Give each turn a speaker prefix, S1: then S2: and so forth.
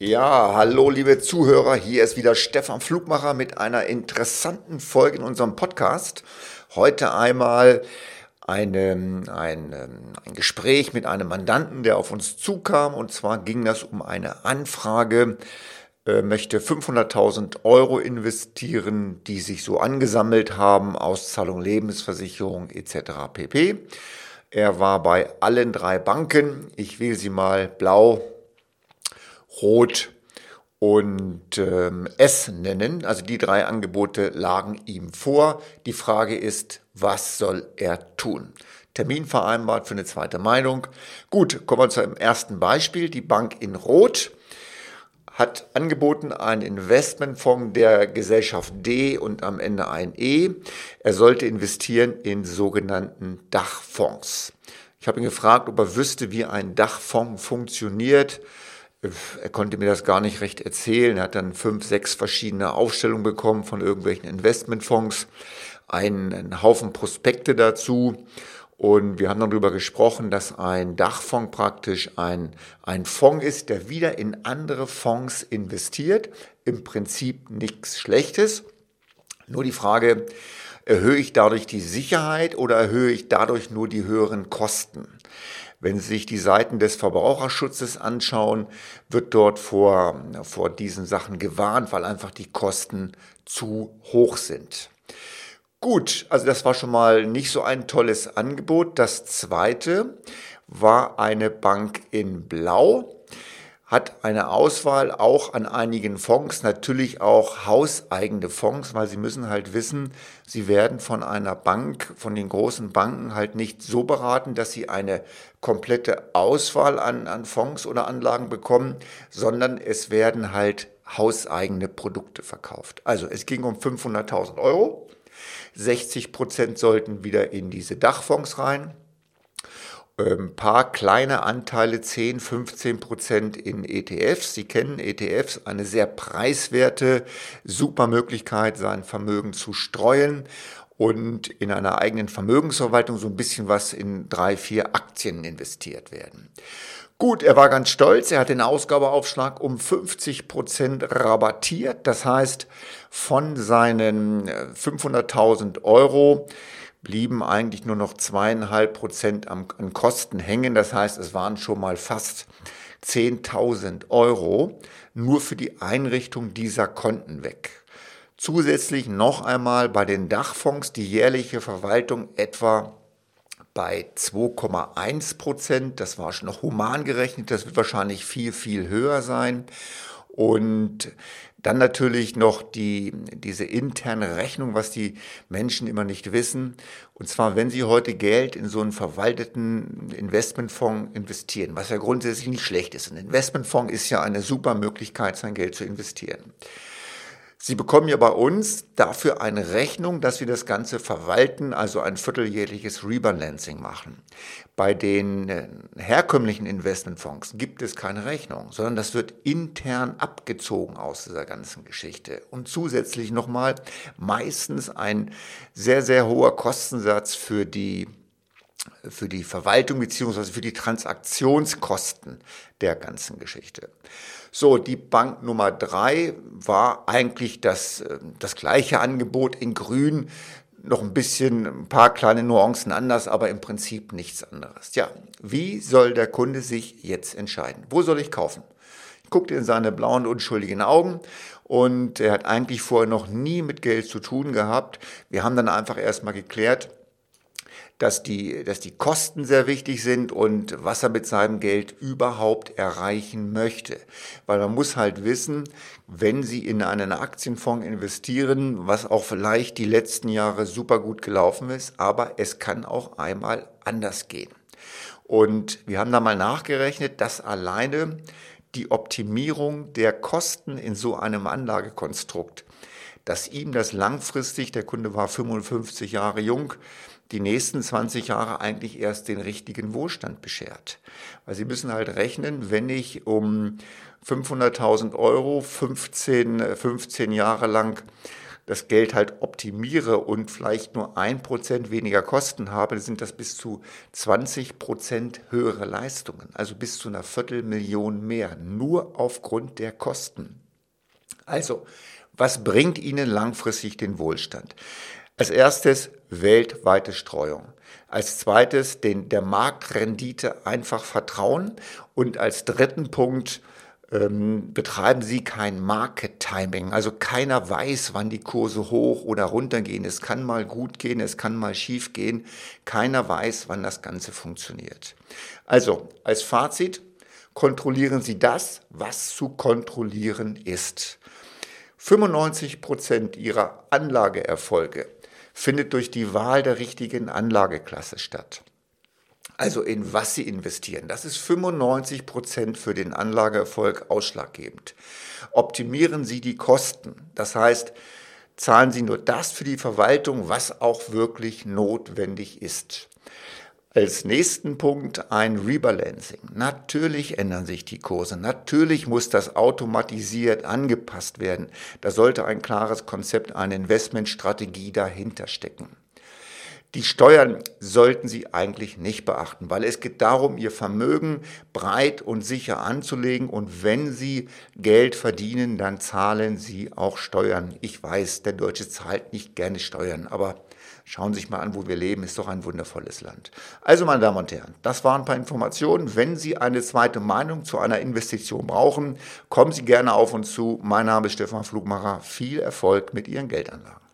S1: Ja, hallo liebe Zuhörer, hier ist wieder Stefan Flugmacher mit einer interessanten Folge in unserem Podcast. Heute einmal eine, ein, ein Gespräch mit einem Mandanten, der auf uns zukam. Und zwar ging das um eine Anfrage, äh, möchte 500.000 Euro investieren, die sich so angesammelt haben, Auszahlung Lebensversicherung etc. pp. Er war bei allen drei Banken. Ich wähle sie mal blau, Rot und ähm, S nennen. Also die drei Angebote lagen ihm vor. Die Frage ist, was soll er tun? Termin vereinbart für eine zweite Meinung. Gut, kommen wir zum ersten Beispiel. Die Bank in Rot hat angeboten einen Investmentfonds der Gesellschaft D und am Ende ein E. Er sollte investieren in sogenannten Dachfonds. Ich habe ihn gefragt, ob er wüsste, wie ein Dachfonds funktioniert er konnte mir das gar nicht recht erzählen. Er hat dann fünf, sechs verschiedene Aufstellungen bekommen von irgendwelchen Investmentfonds, einen, einen Haufen Prospekte dazu. Und wir haben darüber gesprochen, dass ein Dachfonds praktisch ein, ein Fonds ist, der wieder in andere Fonds investiert. Im Prinzip nichts Schlechtes. Nur die Frage, erhöhe ich dadurch die Sicherheit oder erhöhe ich dadurch nur die höheren Kosten? Wenn Sie sich die Seiten des Verbraucherschutzes anschauen, wird dort vor, vor diesen Sachen gewarnt, weil einfach die Kosten zu hoch sind. Gut, also das war schon mal nicht so ein tolles Angebot. Das zweite war eine Bank in Blau hat eine Auswahl auch an einigen Fonds, natürlich auch hauseigene Fonds, weil sie müssen halt wissen, sie werden von einer Bank, von den großen Banken halt nicht so beraten, dass sie eine komplette Auswahl an, an Fonds oder Anlagen bekommen, sondern es werden halt hauseigene Produkte verkauft. Also es ging um 500.000 Euro. 60 Prozent sollten wieder in diese Dachfonds rein ein ähm, paar kleine Anteile, 10, 15 Prozent in ETFs. Sie kennen ETFs, eine sehr preiswerte, super Möglichkeit, sein Vermögen zu streuen und in einer eigenen Vermögensverwaltung so ein bisschen was in drei, vier Aktien investiert werden. Gut, er war ganz stolz. Er hat den Ausgabeaufschlag um 50 Prozent rabattiert. Das heißt, von seinen 500.000 äh, Euro blieben eigentlich nur noch zweieinhalb Prozent an Kosten hängen. Das heißt, es waren schon mal fast 10.000 Euro nur für die Einrichtung dieser Konten weg. Zusätzlich noch einmal bei den Dachfonds die jährliche Verwaltung etwa bei 2,1 Prozent. Das war schon noch human gerechnet. Das wird wahrscheinlich viel, viel höher sein. Und dann natürlich noch die, diese interne Rechnung, was die Menschen immer nicht wissen. Und zwar, wenn sie heute Geld in so einen verwalteten Investmentfonds investieren, was ja grundsätzlich nicht schlecht ist. Ein Investmentfonds ist ja eine super Möglichkeit, sein Geld zu investieren. Sie bekommen ja bei uns dafür eine Rechnung, dass wir das Ganze verwalten, also ein vierteljährliches Rebalancing machen. Bei den äh, herkömmlichen Investmentfonds gibt es keine Rechnung, sondern das wird intern abgezogen aus dieser ganzen Geschichte. Und zusätzlich nochmal meistens ein sehr, sehr hoher Kostensatz für die für die Verwaltung beziehungsweise für die Transaktionskosten der ganzen Geschichte. So, die Bank Nummer drei war eigentlich das, äh, das gleiche Angebot in Grün, noch ein bisschen, ein paar kleine Nuancen anders, aber im Prinzip nichts anderes. Ja, wie soll der Kunde sich jetzt entscheiden? Wo soll ich kaufen? Ich guckte in seine blauen, unschuldigen Augen und er hat eigentlich vorher noch nie mit Geld zu tun gehabt. Wir haben dann einfach erstmal geklärt, dass die, dass die Kosten sehr wichtig sind und was er mit seinem Geld überhaupt erreichen möchte. Weil man muss halt wissen, wenn Sie in einen Aktienfonds investieren, was auch vielleicht die letzten Jahre super gut gelaufen ist, aber es kann auch einmal anders gehen. Und wir haben da mal nachgerechnet, dass alleine die Optimierung der Kosten in so einem Anlagekonstrukt, dass ihm das langfristig, der Kunde war 55 Jahre jung, die nächsten 20 Jahre eigentlich erst den richtigen Wohlstand beschert. Weil Sie müssen halt rechnen, wenn ich um 500.000 Euro 15, 15 Jahre lang das Geld halt optimiere und vielleicht nur ein Prozent weniger Kosten habe, sind das bis zu 20 Prozent höhere Leistungen, also bis zu einer Viertelmillion mehr, nur aufgrund der Kosten. Also, was bringt Ihnen langfristig den Wohlstand? Als erstes weltweite Streuung. Als zweites den, der Marktrendite einfach vertrauen. Und als dritten Punkt ähm, betreiben Sie kein Market Timing. Also keiner weiß, wann die Kurse hoch oder runter gehen. Es kann mal gut gehen, es kann mal schief gehen. Keiner weiß, wann das Ganze funktioniert. Also als Fazit, kontrollieren Sie das, was zu kontrollieren ist. 95 Prozent Ihrer Anlageerfolge findet durch die Wahl der richtigen Anlageklasse statt. Also in was Sie investieren. Das ist 95 Prozent für den Anlageerfolg ausschlaggebend. Optimieren Sie die Kosten. Das heißt, zahlen Sie nur das für die Verwaltung, was auch wirklich notwendig ist. Als nächsten Punkt ein Rebalancing. Natürlich ändern sich die Kurse. Natürlich muss das automatisiert angepasst werden. Da sollte ein klares Konzept, eine Investmentstrategie dahinter stecken. Die Steuern sollten Sie eigentlich nicht beachten, weil es geht darum, Ihr Vermögen breit und sicher anzulegen und wenn Sie Geld verdienen, dann zahlen Sie auch Steuern. Ich weiß, der Deutsche zahlt nicht gerne Steuern, aber Schauen Sie sich mal an, wo wir leben, ist doch ein wundervolles Land. Also, meine Damen und Herren, das waren ein paar Informationen. Wenn Sie eine zweite Meinung zu einer Investition brauchen, kommen Sie gerne auf uns zu. Mein Name ist Stefan Flugmacher. Viel Erfolg mit Ihren Geldanlagen.